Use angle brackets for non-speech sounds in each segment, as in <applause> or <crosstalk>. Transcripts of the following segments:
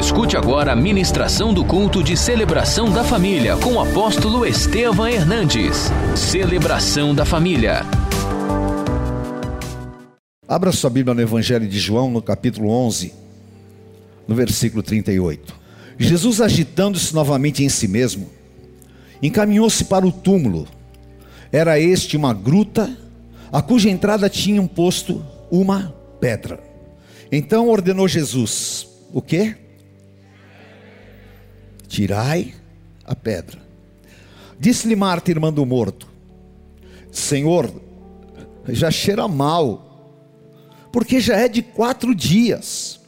Escute agora a ministração do culto de celebração da família com o apóstolo Estevam Hernandes. Celebração da família. Abra sua Bíblia no Evangelho de João, no capítulo 11, no versículo 38. Jesus, agitando-se novamente em si mesmo, encaminhou-se para o túmulo. Era este uma gruta, a cuja entrada tinham posto uma pedra. Então ordenou Jesus: O que? Tirai a pedra. Disse-lhe Marta, irmã do morto: Senhor, já cheira mal porque já é de quatro dias.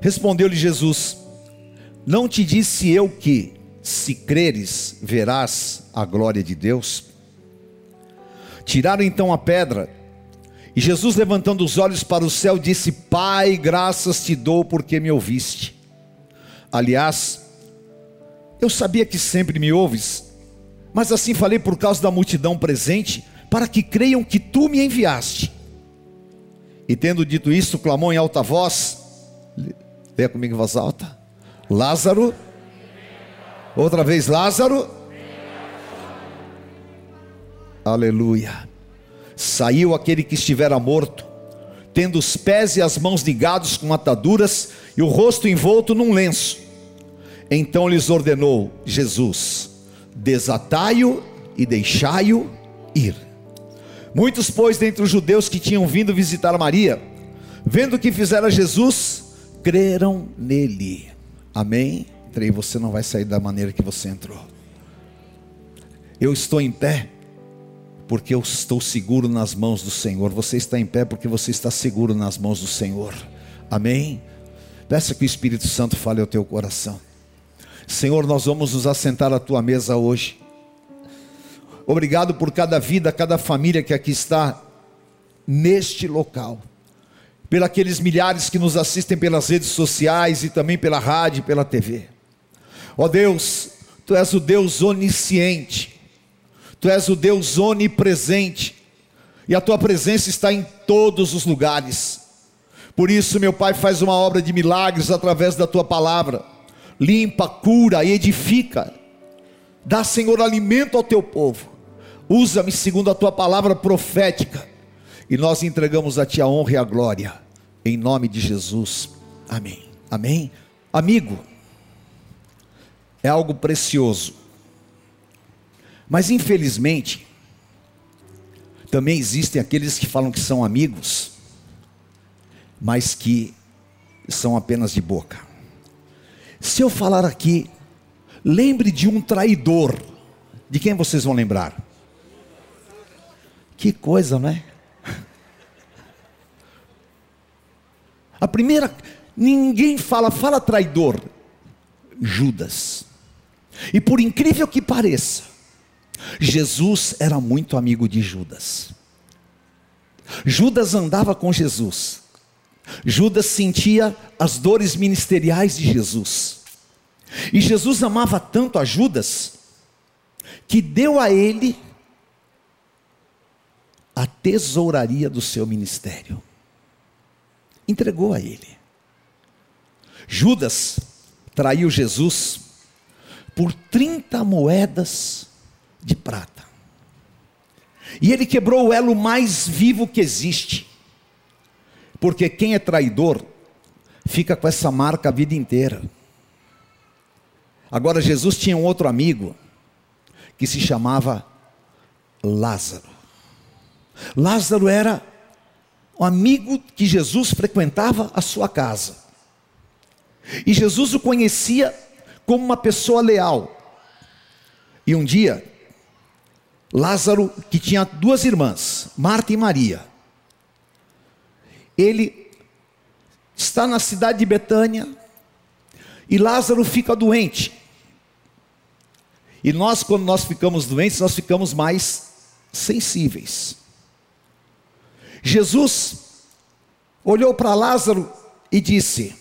Respondeu-lhe Jesus: Não te disse eu que, se creres, verás a glória de Deus? Tiraram então a pedra, e Jesus, levantando os olhos para o céu, disse: Pai, graças te dou porque me ouviste. Aliás, eu sabia que sempre me ouves, mas assim falei por causa da multidão presente, para que creiam que tu me enviaste. E tendo dito isso, clamou em alta voz: Leia comigo em voz alta. Lázaro. Outra vez, Lázaro. Aleluia. Saiu aquele que estivera morto, tendo os pés e as mãos ligados com ataduras e o rosto envolto num lenço. Então lhes ordenou Jesus: Desatai-o e deixai-o ir. Muitos, pois, dentre os judeus que tinham vindo visitar Maria, vendo o que fizera Jesus, creram nele. Amém? Creio, você não vai sair da maneira que você entrou. Eu estou em pé porque eu estou seguro nas mãos do Senhor. Você está em pé porque você está seguro nas mãos do Senhor. Amém? Peça que o Espírito Santo fale ao teu coração. Senhor, nós vamos nos assentar à tua mesa hoje. Obrigado por cada vida, cada família que aqui está neste local. Pelos milhares que nos assistem pelas redes sociais e também pela rádio e pela TV. Ó oh Deus, Tu és o Deus onisciente, Tu és o Deus onipresente, e a Tua presença está em todos os lugares. Por isso, meu Pai faz uma obra de milagres através da Tua palavra, limpa, cura, edifica, dá, Senhor, alimento ao Teu povo. Usa-me segundo a tua palavra profética. E nós entregamos a ti a honra e a glória. Em nome de Jesus. Amém. Amém. Amigo, é algo precioso. Mas infelizmente, também existem aqueles que falam que são amigos, mas que são apenas de boca. Se eu falar aqui, lembre de um traidor, de quem vocês vão lembrar? Que coisa, não é? <laughs> A primeira, ninguém fala, fala traidor. Judas. E por incrível que pareça, Jesus era muito amigo de Judas. Judas andava com Jesus. Judas sentia as dores ministeriais de Jesus. E Jesus amava tanto a Judas que deu a ele a tesouraria do seu ministério. Entregou a ele. Judas traiu Jesus por 30 moedas de prata. E ele quebrou o elo mais vivo que existe. Porque quem é traidor fica com essa marca a vida inteira. Agora Jesus tinha um outro amigo que se chamava Lázaro. Lázaro era um amigo que Jesus frequentava a sua casa. E Jesus o conhecia como uma pessoa leal. E um dia, Lázaro, que tinha duas irmãs, Marta e Maria, ele está na cidade de Betânia e Lázaro fica doente. E nós, quando nós ficamos doentes, nós ficamos mais sensíveis. Jesus olhou para Lázaro e disse: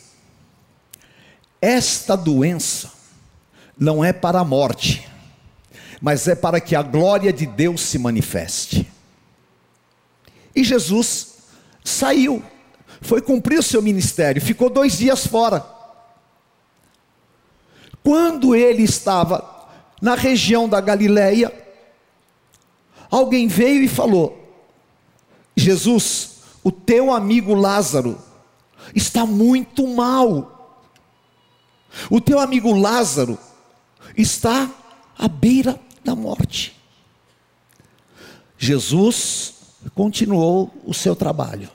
Esta doença não é para a morte, mas é para que a glória de Deus se manifeste. E Jesus saiu, foi cumprir o seu ministério, ficou dois dias fora. Quando ele estava na região da Galileia, alguém veio e falou: Jesus, o teu amigo Lázaro está muito mal. O teu amigo Lázaro está à beira da morte. Jesus continuou o seu trabalho.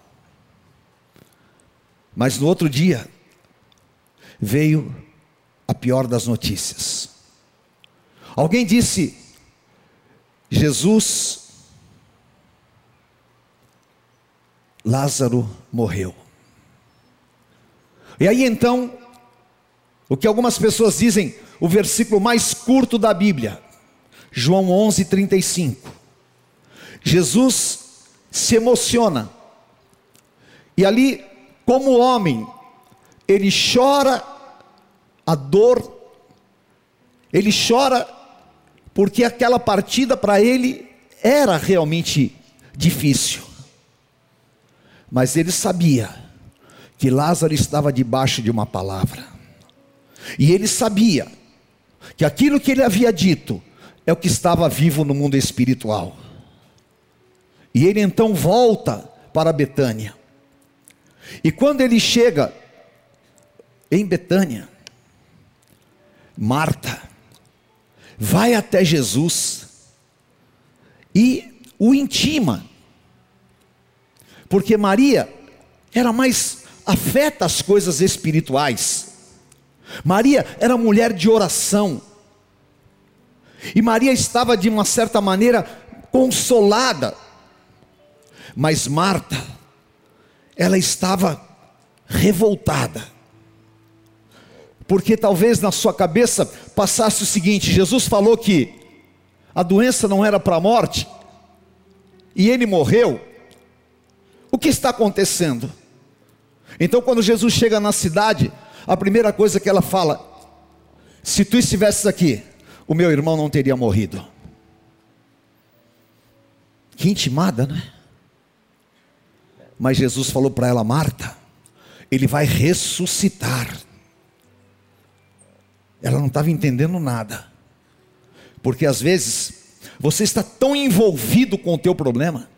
Mas no outro dia, veio a pior das notícias. Alguém disse: Jesus, Lázaro morreu. E aí então, o que algumas pessoas dizem, o versículo mais curto da Bíblia, João 11, 35. Jesus se emociona, e ali, como homem, ele chora a dor, ele chora porque aquela partida para ele era realmente difícil, mas ele sabia que Lázaro estava debaixo de uma palavra, e ele sabia que aquilo que ele havia dito é o que estava vivo no mundo espiritual. E ele então volta para Betânia. E quando ele chega em Betânia, Marta vai até Jesus e o intima, porque Maria era mais afeta as coisas espirituais. Maria era mulher de oração. E Maria estava de uma certa maneira consolada. Mas Marta, ela estava revoltada. Porque talvez na sua cabeça passasse o seguinte: Jesus falou que a doença não era para a morte, e ele morreu. O que está acontecendo? Então, quando Jesus chega na cidade, a primeira coisa que ela fala: Se tu estivesses aqui, o meu irmão não teria morrido. Que intimada, né? Mas Jesus falou para ela: Marta, ele vai ressuscitar. Ela não estava entendendo nada, porque às vezes você está tão envolvido com o teu problema,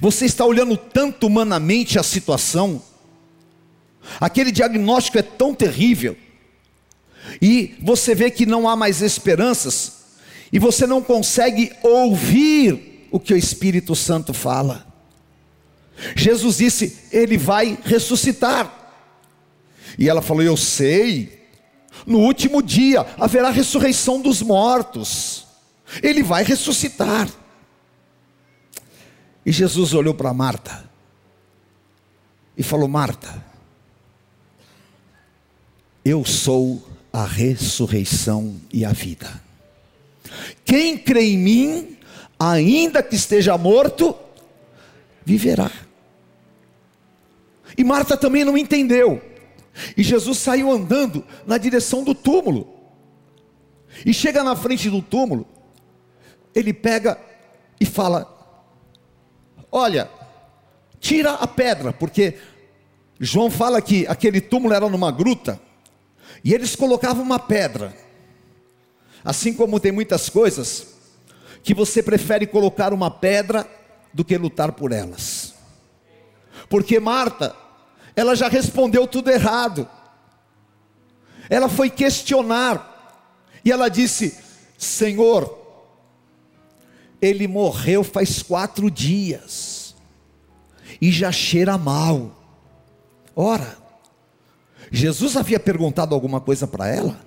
você está olhando tanto humanamente a situação, Aquele diagnóstico é tão terrível, e você vê que não há mais esperanças, e você não consegue ouvir o que o Espírito Santo fala. Jesus disse: Ele vai ressuscitar. E ela falou: Eu sei, no último dia haverá ressurreição dos mortos, Ele vai ressuscitar. E Jesus olhou para Marta e falou: Marta, eu sou a ressurreição e a vida. Quem crê em mim, ainda que esteja morto, viverá. E Marta também não entendeu. E Jesus saiu andando na direção do túmulo. E chega na frente do túmulo, ele pega e fala: Olha, tira a pedra, porque João fala que aquele túmulo era numa gruta. E eles colocavam uma pedra. Assim como tem muitas coisas que você prefere colocar uma pedra do que lutar por elas. Porque Marta, ela já respondeu tudo errado. Ela foi questionar e ela disse: Senhor, ele morreu faz quatro dias e já cheira mal. Ora, Jesus havia perguntado alguma coisa para ela?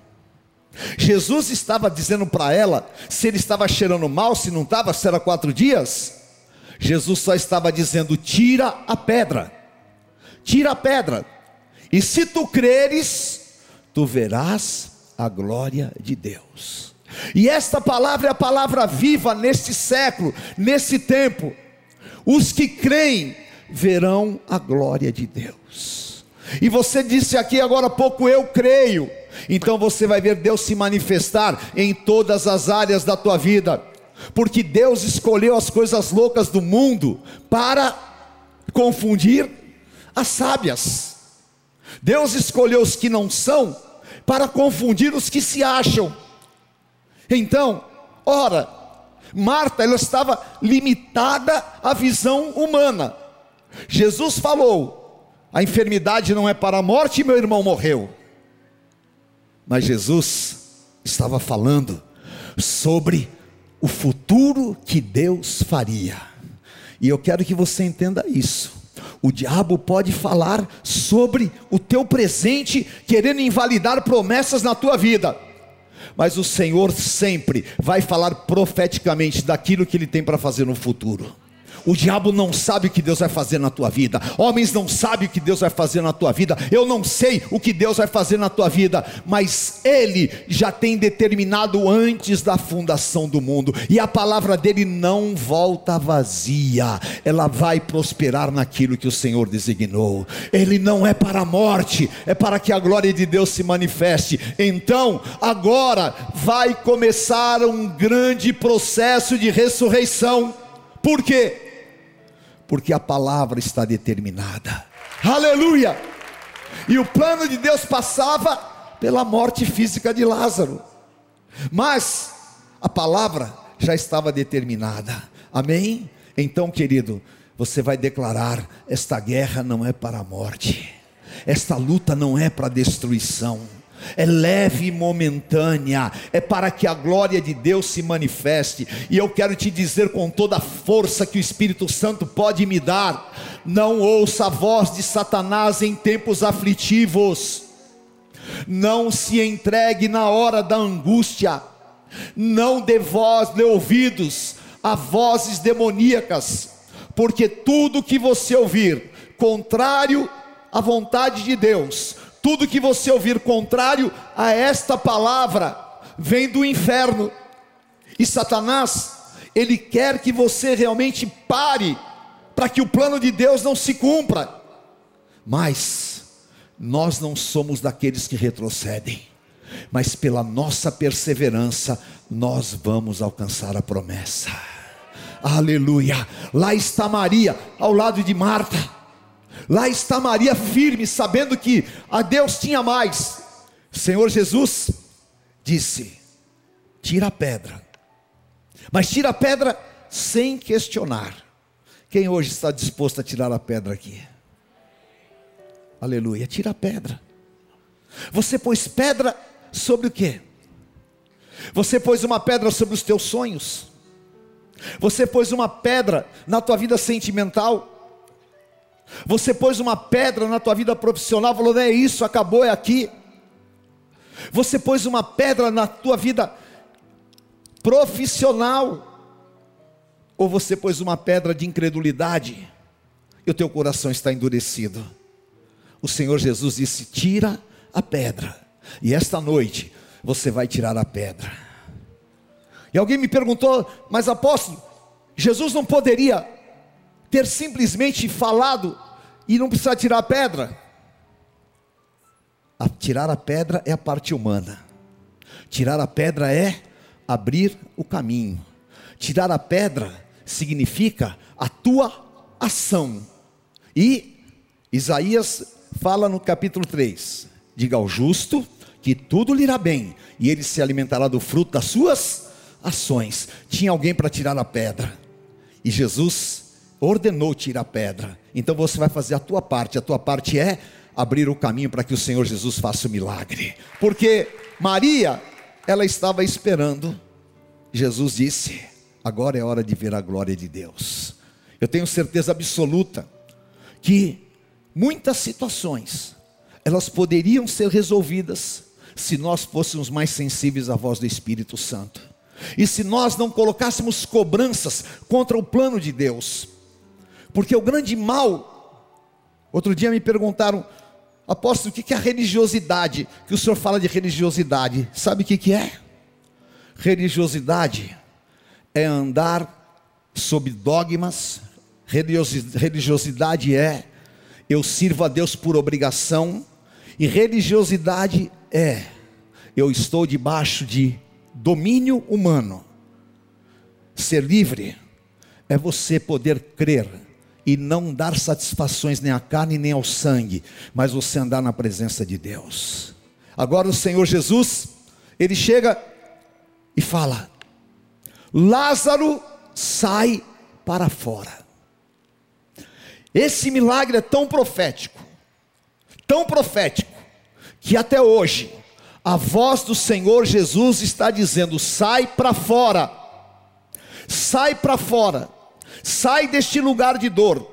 Jesus estava dizendo para ela se ele estava cheirando mal, se não estava, se era quatro dias? Jesus só estava dizendo: tira a pedra, tira a pedra, e se tu creres, tu verás a glória de Deus. E esta palavra é a palavra viva neste século, nesse tempo. Os que creem verão a glória de Deus. E você disse aqui agora há pouco, eu creio. Então você vai ver Deus se manifestar em todas as áreas da tua vida. Porque Deus escolheu as coisas loucas do mundo para confundir as sábias. Deus escolheu os que não são para confundir os que se acham. Então, ora, Marta ela estava limitada à visão humana. Jesus falou: a enfermidade não é para a morte, meu irmão morreu. Mas Jesus estava falando sobre o futuro que Deus faria. E eu quero que você entenda isso. O diabo pode falar sobre o teu presente, querendo invalidar promessas na tua vida. Mas o Senhor sempre vai falar profeticamente daquilo que ele tem para fazer no futuro. O diabo não sabe o que Deus vai fazer na tua vida. Homens não sabem o que Deus vai fazer na tua vida. Eu não sei o que Deus vai fazer na tua vida, mas ele já tem determinado antes da fundação do mundo. E a palavra dele não volta vazia. Ela vai prosperar naquilo que o Senhor designou. Ele não é para a morte, é para que a glória de Deus se manifeste. Então, agora vai começar um grande processo de ressurreição. Por quê? Porque a palavra está determinada. Aleluia! E o plano de Deus passava pela morte física de Lázaro, mas a palavra já estava determinada. Amém? Então, querido, você vai declarar: esta guerra não é para a morte, esta luta não é para a destruição é leve e momentânea, é para que a glória de Deus se manifeste. E eu quero te dizer com toda a força que o Espírito Santo pode me dar: não ouça a voz de Satanás em tempos aflitivos, não se entregue na hora da angústia, não dê voz, dê ouvidos a vozes demoníacas, porque tudo que você ouvir contrário à vontade de Deus, tudo que você ouvir contrário a esta palavra vem do inferno. E Satanás, ele quer que você realmente pare para que o plano de Deus não se cumpra. Mas nós não somos daqueles que retrocedem, mas pela nossa perseverança nós vamos alcançar a promessa. Aleluia! Lá está Maria ao lado de Marta Lá está Maria firme, sabendo que a Deus tinha mais. Senhor Jesus disse: tira a pedra, mas tira a pedra sem questionar. Quem hoje está disposto a tirar a pedra aqui? Aleluia, tira a pedra. Você pôs pedra sobre o que? Você pôs uma pedra sobre os teus sonhos. Você pôs uma pedra na tua vida sentimental. Você pôs uma pedra na tua vida profissional, falou: não é isso, acabou, é aqui. Você pôs uma pedra na tua vida profissional, ou você pôs uma pedra de incredulidade, e o teu coração está endurecido. O Senhor Jesus disse: tira a pedra, e esta noite você vai tirar a pedra. E alguém me perguntou, mas apóstolo, Jesus não poderia ter simplesmente falado e não precisar tirar a pedra. A tirar a pedra é a parte humana. Tirar a pedra é abrir o caminho. Tirar a pedra significa a tua ação. E Isaías fala no capítulo 3: Diga ao justo que tudo lhe irá bem, e ele se alimentará do fruto das suas ações. Tinha alguém para tirar a pedra, e Jesus ordenou tirar a pedra. Então você vai fazer a tua parte. A tua parte é abrir o caminho para que o Senhor Jesus faça o milagre. Porque Maria, ela estava esperando. Jesus disse: "Agora é hora de ver a glória de Deus". Eu tenho certeza absoluta que muitas situações elas poderiam ser resolvidas se nós fôssemos mais sensíveis à voz do Espírito Santo. E se nós não colocássemos cobranças contra o plano de Deus, porque o grande mal, outro dia me perguntaram, apóstolo, o que é a religiosidade? Que o senhor fala de religiosidade, sabe o que é? Religiosidade é andar sob dogmas, religiosidade é eu sirvo a Deus por obrigação, e religiosidade é eu estou debaixo de domínio humano. Ser livre é você poder crer e não dar satisfações nem à carne nem ao sangue, mas você andar na presença de Deus. Agora o Senhor Jesus, ele chega e fala: Lázaro sai para fora. Esse milagre é tão profético, tão profético, que até hoje a voz do Senhor Jesus está dizendo: sai para fora, sai para fora, sai deste lugar de dor,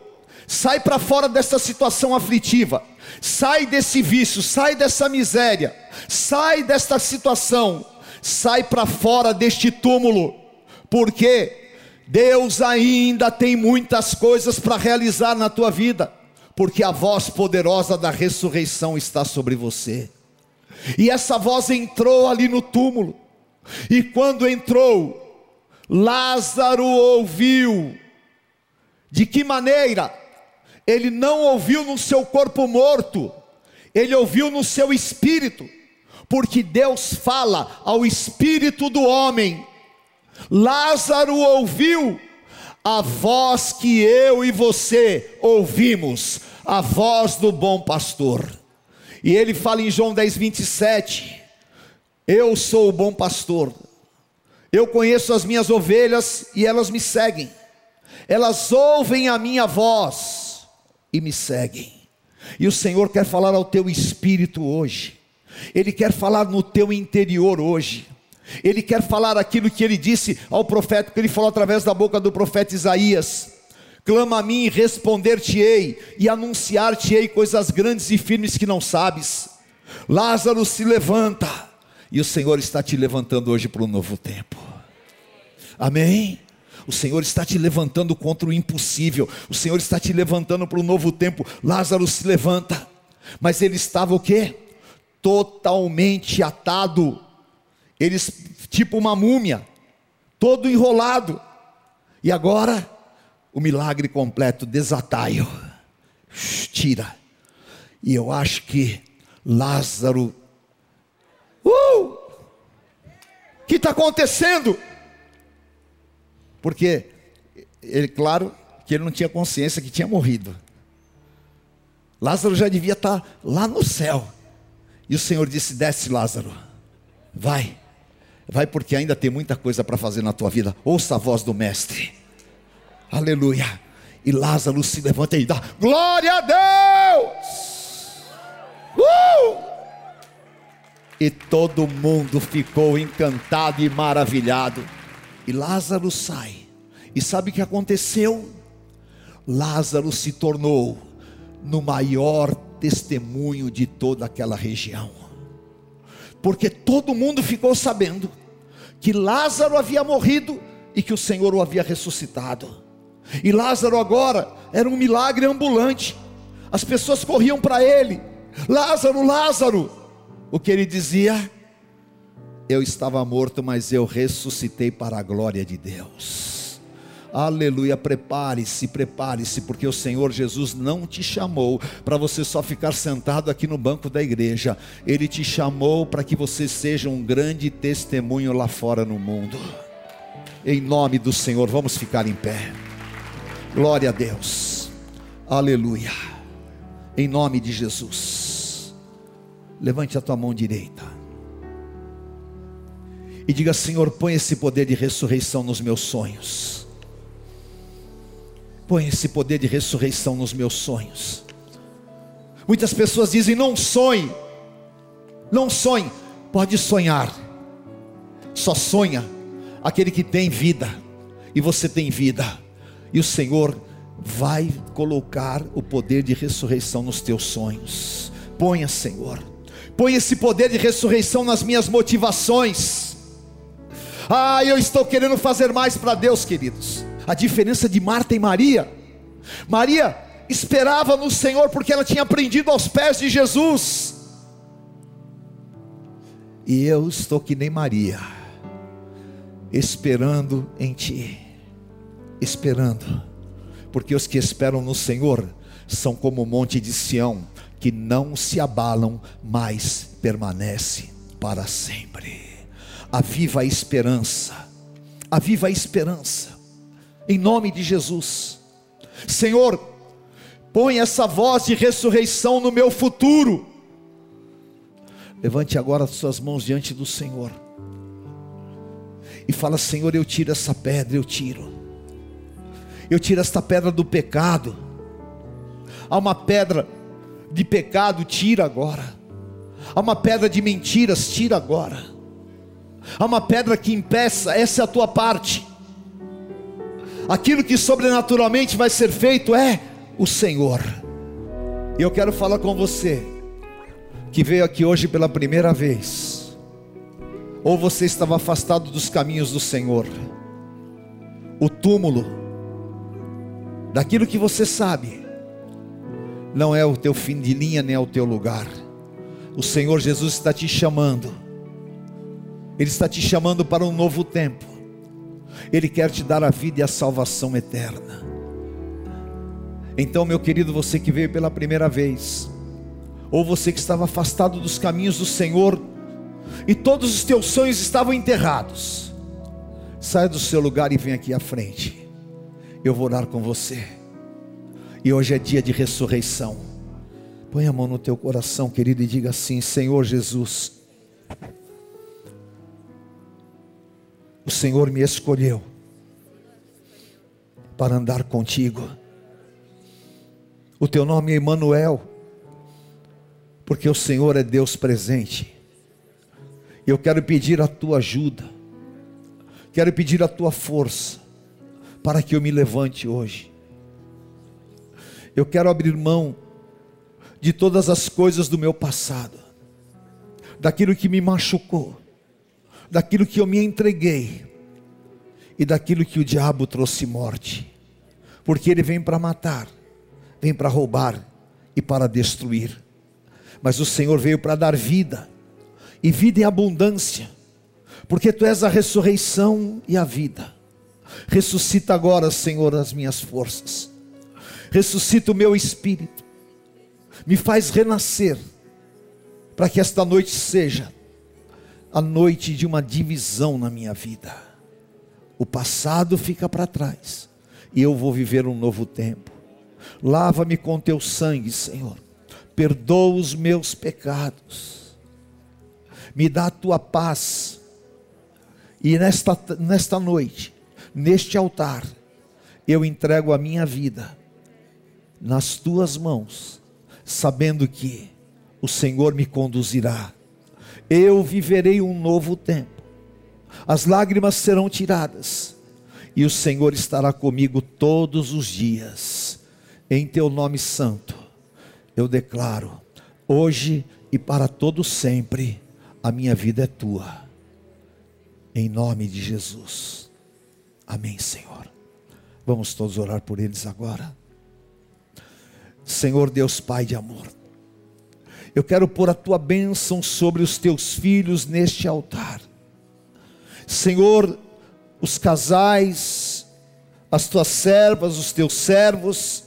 sai para fora dessa situação aflitiva, sai desse vício, sai dessa miséria, sai desta situação, sai para fora deste túmulo, porque Deus ainda tem muitas coisas para realizar na tua vida, porque a voz poderosa da ressurreição está sobre você. E essa voz entrou ali no túmulo, e quando entrou, Lázaro ouviu. De que maneira? Ele não ouviu no seu corpo morto, ele ouviu no seu espírito, porque Deus fala ao espírito do homem Lázaro ouviu a voz que eu e você ouvimos, a voz do bom pastor. E ele fala em João 10, 27: Eu sou o bom pastor, eu conheço as minhas ovelhas e elas me seguem, elas ouvem a minha voz e me seguem. E o Senhor quer falar ao teu espírito hoje, Ele quer falar no teu interior hoje. Ele quer falar aquilo que ele disse ao profeta, que ele falou através da boca do profeta Isaías: Clama a mim e responder-te-ei, e anunciar-te-ei coisas grandes e firmes que não sabes. Lázaro se levanta, e o Senhor está te levantando hoje para um novo tempo. Amém? O Senhor está te levantando contra o impossível. O Senhor está te levantando para um novo tempo. Lázaro se levanta. Mas ele estava o quê? Totalmente atado eles, tipo uma múmia, todo enrolado. E agora, o milagre completo, desataio, tira. E eu acho que Lázaro, uh, que está acontecendo? Porque ele, claro, que ele não tinha consciência que tinha morrido. Lázaro já devia estar tá lá no céu. E o Senhor disse: Desce, Lázaro, vai. Vai porque ainda tem muita coisa para fazer na tua vida. Ouça a voz do Mestre. Aleluia. E Lázaro se levanta e dá glória a Deus. Uh! E todo mundo ficou encantado e maravilhado. E Lázaro sai. E sabe o que aconteceu? Lázaro se tornou no maior testemunho de toda aquela região porque todo mundo ficou sabendo que Lázaro havia morrido e que o Senhor o havia ressuscitado. E Lázaro agora era um milagre ambulante. As pessoas corriam para ele: Lázaro, Lázaro. O que ele dizia? Eu estava morto, mas eu ressuscitei para a glória de Deus. Aleluia, prepare-se, prepare-se, porque o Senhor Jesus não te chamou para você só ficar sentado aqui no banco da igreja. Ele te chamou para que você seja um grande testemunho lá fora no mundo. Em nome do Senhor, vamos ficar em pé. Glória a Deus. Aleluia. Em nome de Jesus. Levante a tua mão direita. E diga, Senhor, põe esse poder de ressurreição nos meus sonhos Põe esse poder de ressurreição nos meus sonhos. Muitas pessoas dizem: não sonhe, não sonhe. Pode sonhar, só sonha aquele que tem vida, e você tem vida, e o Senhor vai colocar o poder de ressurreição nos teus sonhos. Ponha, Senhor, põe esse poder de ressurreição nas minhas motivações. Ah, eu estou querendo fazer mais para Deus, queridos a diferença de Marta e Maria. Maria esperava no Senhor porque ela tinha aprendido aos pés de Jesus. E eu estou que nem Maria, esperando em Ti, esperando, porque os que esperam no Senhor são como o monte de Sião, que não se abalam, mas permanece para sempre. Aviva a esperança, aviva a esperança em nome de Jesus. Senhor, põe essa voz de ressurreição no meu futuro. Levante agora as suas mãos diante do Senhor e fala: Senhor, eu tiro essa pedra, eu tiro. Eu tiro esta pedra do pecado. Há uma pedra de pecado, tira agora. Há uma pedra de mentiras, tira agora. Há uma pedra que impeça, essa é a tua parte. Aquilo que sobrenaturalmente vai ser feito é o Senhor. E eu quero falar com você que veio aqui hoje pela primeira vez, ou você estava afastado dos caminhos do Senhor, o túmulo, daquilo que você sabe, não é o teu fim de linha, nem é o teu lugar. O Senhor Jesus está te chamando, Ele está te chamando para um novo tempo, Ele quer te dar a vida e a salvação eterna. Então, meu querido, você que veio pela primeira vez, ou você que estava afastado dos caminhos do Senhor, e todos os teus sonhos estavam enterrados, saia do seu lugar e vem aqui à frente, eu vou orar com você, e hoje é dia de ressurreição. Põe a mão no teu coração, querido, e diga assim: Senhor Jesus, o Senhor me escolheu para andar contigo. O teu nome é Emanuel porque o Senhor é Deus presente. Eu quero pedir a tua ajuda, quero pedir a tua força, para que eu me levante hoje. Eu quero abrir mão de todas as coisas do meu passado, daquilo que me machucou, daquilo que eu me entreguei e daquilo que o diabo trouxe morte, porque ele vem para matar, vem para roubar e para destruir. Mas o Senhor veio para dar vida, e vida em abundância, porque Tu és a ressurreição e a vida. Ressuscita agora, Senhor, as minhas forças, ressuscita o meu espírito, me faz renascer, para que esta noite seja a noite de uma divisão na minha vida. O passado fica para trás, e eu vou viver um novo tempo. Lava-me com teu sangue, Senhor perdoa os meus pecados, me dá a tua paz, e nesta, nesta noite, neste altar, eu entrego a minha vida nas tuas mãos, sabendo que o Senhor me conduzirá, eu viverei um novo tempo, as lágrimas serão tiradas, e o Senhor estará comigo todos os dias, em teu nome santo eu declaro, hoje e para todo sempre, a minha vida é tua. Em nome de Jesus. Amém, Senhor. Vamos todos orar por eles agora. Senhor Deus Pai de amor, eu quero pôr a tua bênção sobre os teus filhos neste altar. Senhor, os casais, as tuas servas, os teus servos,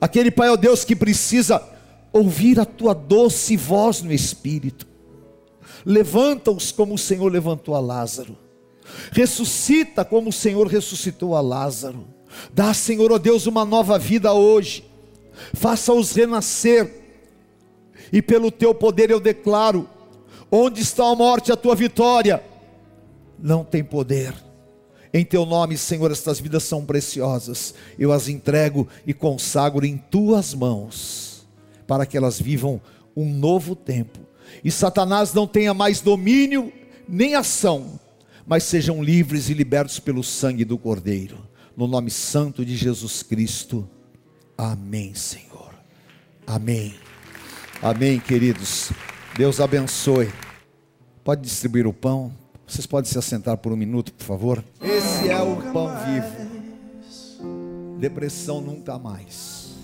aquele Pai, ó Deus, que precisa ouvir a tua doce voz no espírito. Levanta-os como o Senhor levantou a Lázaro. Ressuscita como o Senhor ressuscitou a Lázaro. Dá, Senhor, ó Deus, uma nova vida hoje. Faça-os renascer. E pelo teu poder eu declaro: onde está a morte, a tua vitória? Não tem poder em teu nome, Senhor, estas vidas são preciosas. Eu as entrego e consagro em tuas mãos, para que elas vivam um novo tempo. E Satanás não tenha mais domínio nem ação, mas sejam livres e libertos pelo sangue do Cordeiro. No nome santo de Jesus Cristo. Amém, Senhor. Amém. Amém, queridos. Deus abençoe. Pode distribuir o pão. Vocês podem se assentar por um minuto, por favor. Esse é o pão vivo. Depressão nunca mais.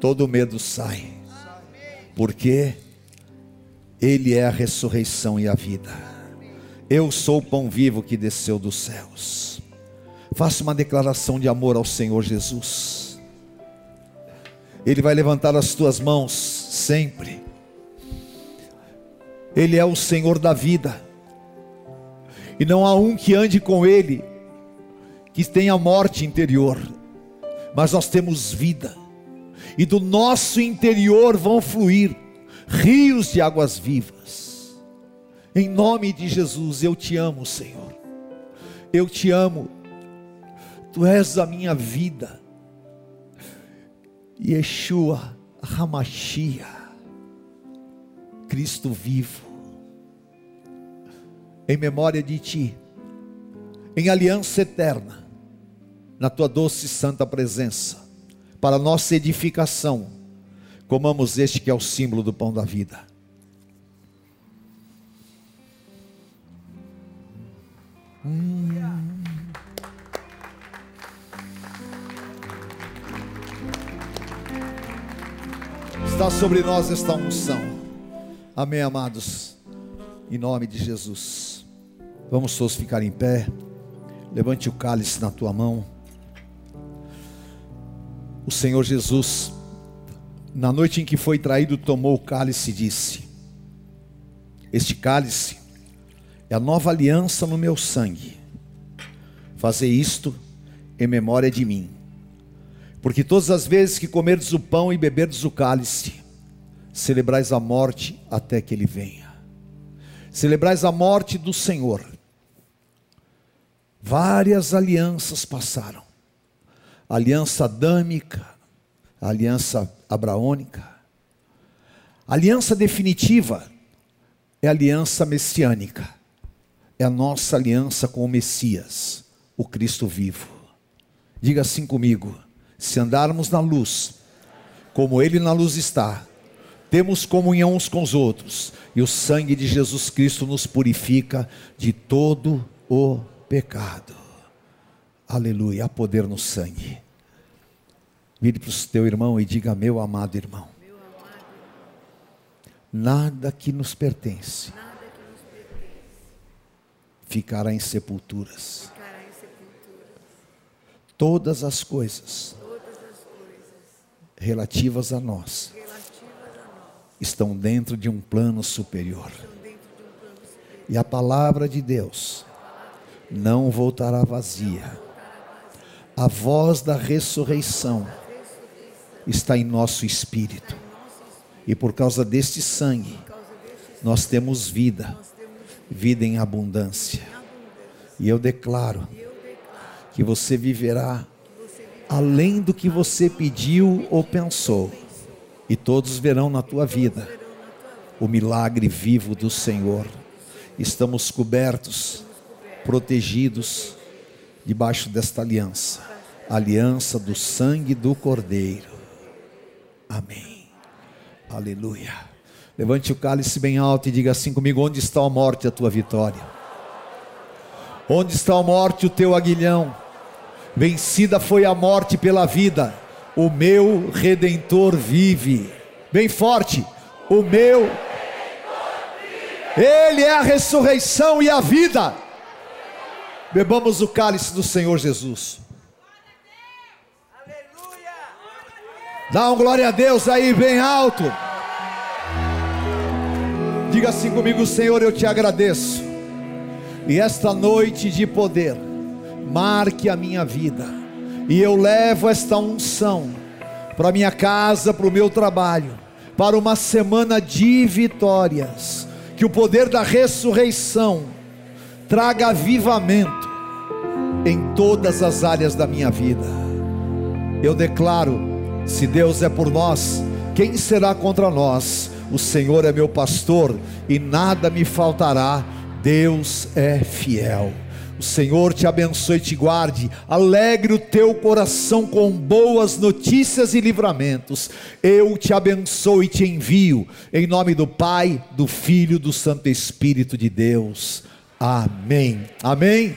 Todo medo sai. Porque Ele é a ressurreição e a vida. Eu sou o pão vivo que desceu dos céus. Faça uma declaração de amor ao Senhor Jesus. Ele vai levantar as tuas mãos sempre. Ele é o Senhor da vida e não há um que ande com ele que tenha morte interior. mas nós temos vida, e do nosso interior vão fluir rios de águas vivas. Em nome de Jesus, eu te amo, Senhor. Eu te amo. Tu és a minha vida. Yeshua Hamashia, Cristo vivo. Em memória de ti, em aliança eterna, na tua doce e santa presença, para nossa edificação Comamos este que é o símbolo do pão da vida. Hum. Está sobre nós esta unção. Amém, amados. Em nome de Jesus. Vamos todos ficar em pé. Levante o cálice na tua mão. O Senhor Jesus na noite em que foi traído, tomou o cálice e disse: Este cálice é a nova aliança no meu sangue. Fazer isto em memória de mim. Porque todas as vezes que comerdes o pão e beberdes o cálice, celebrais a morte até que ele venha. Celebrais a morte do Senhor. Várias alianças passaram. aliança adâmica, a aliança abraônica. A aliança definitiva é a aliança messiânica, é a nossa aliança com o Messias, o Cristo vivo. Diga assim comigo: se andarmos na luz, como Ele na luz está, temos comunhão uns com os outros, e o sangue de Jesus Cristo nos purifica de todo o pecado. Aleluia, há poder no sangue. Vire para o teu irmão e diga: Meu amado irmão, nada que nos pertence ficará em sepulturas. Todas as coisas relativas a nós estão dentro de um plano superior. E a palavra de Deus não voltará vazia. A voz da ressurreição está em nosso espírito. E por causa deste sangue, nós temos vida, vida em abundância. E eu declaro que você viverá além do que você pediu ou pensou, e todos verão na tua vida o milagre vivo do Senhor. Estamos cobertos, protegidos debaixo desta aliança, aliança do sangue do Cordeiro. Amém. Aleluia. Levante o cálice bem alto e diga assim comigo: Onde está a morte, a tua vitória? Onde está a morte, o teu aguilhão? Vencida foi a morte pela vida, o meu redentor vive. Bem forte, o meu. Ele é a ressurreição e a vida. Bebamos o cálice do Senhor Jesus. Dá um glória a Deus aí bem alto. Diga assim comigo, Senhor, eu te agradeço. E esta noite de poder, marque a minha vida. E eu levo esta unção para minha casa, para o meu trabalho, para uma semana de vitórias. Que o poder da ressurreição traga avivamento em todas as áreas da minha vida. Eu declaro se Deus é por nós, quem será contra nós? O Senhor é meu pastor e nada me faltará. Deus é fiel. O Senhor te abençoe e te guarde, alegre o teu coração com boas notícias e livramentos. Eu te abençoo e te envio, em nome do Pai, do Filho, do Santo Espírito de Deus. Amém. Amém.